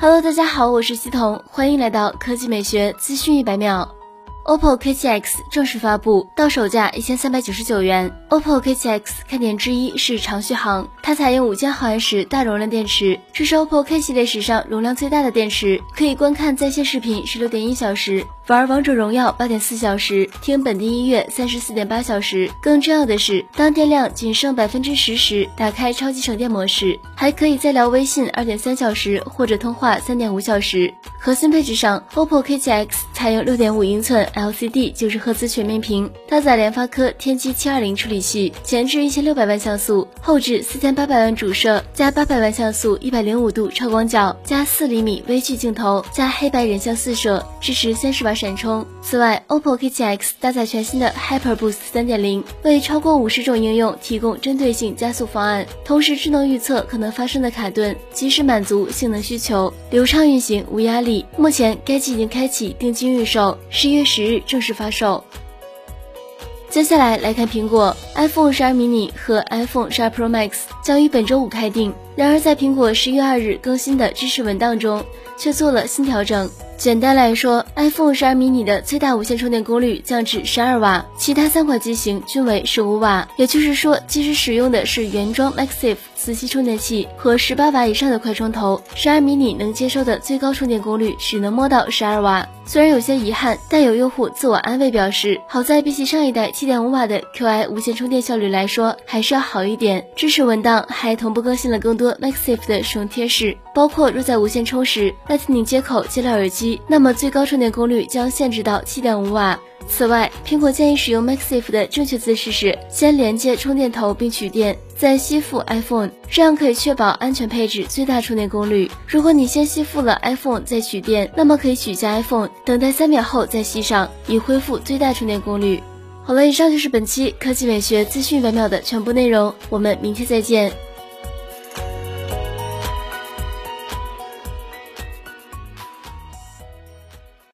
Hello，大家好，我是西彤，欢迎来到科技美学资讯一百秒。OPPO K7X 正式发布，到手价一千三百九十九元。OPPO K7X 看点之一是长续航，它采用五千毫安时大容量电池，这是 OPPO K 系列史上容量最大的电池，可以观看在线视频十六点一小时，玩王者荣耀八点四小时，听本地音乐三十四点八小时。更重要的是，当电量仅剩百分之十时，打开超级省电模式，还可以再聊微信二点三小时或者通话三点五小时。核心配置上，OPPO K7X 采用六点五英寸。LCD 九十赫兹全面屏，搭载联发科天玑七二零处理器，前置一千六百万像素，后置四千八百万主摄加八百万像素一百零五度超广角加四厘米微距镜头加黑白人像四摄，支持三十瓦闪充。此外，OPPO K7X 搭载全新的 Hyper Boost 三点零，为超过五十种应用提供针对性加速方案，同时智能预测可能发生的卡顿，及时满足性能需求，流畅运行无压力。目前该机已经开启定金预售，十一月十。日正式发售。接下来来看苹果 iPhone 十二 mini 和 iPhone 十二 Pro Max 将于本周五开定。然而，在苹果十一月二日更新的支持文档中，却做了新调整。简单来说，iPhone 十二 mini 的最大无线充电功率降至十二瓦，其他三款机型均为十五瓦。也就是说，即使使用的是原装 MagSafe 磁吸充电器和十八瓦以上的快充头，十二 mini 能接收的最高充电功率只能摸到十二瓦。虽然有些遗憾，但有用户自我安慰表示，好在比起上一代七点五瓦的 Qi 无线充电效率来说，还是要好一点。支持文档还同步更新了更多 MagSafe 的使用贴士，包括若在无线充时，Lightning 接口接了耳机那么最高充电功率将限制到七点五瓦。此外，苹果建议使用 MagSafe 的正确姿势是先连接充电头并取电，再吸附 iPhone，这样可以确保安全配置最大充电功率。如果你先吸附了 iPhone 再取电，那么可以取下 iPhone，等待三秒后再吸上，以恢复最大充电功率。好了，以上就是本期科技美学资讯百秒的全部内容，我们明天再见。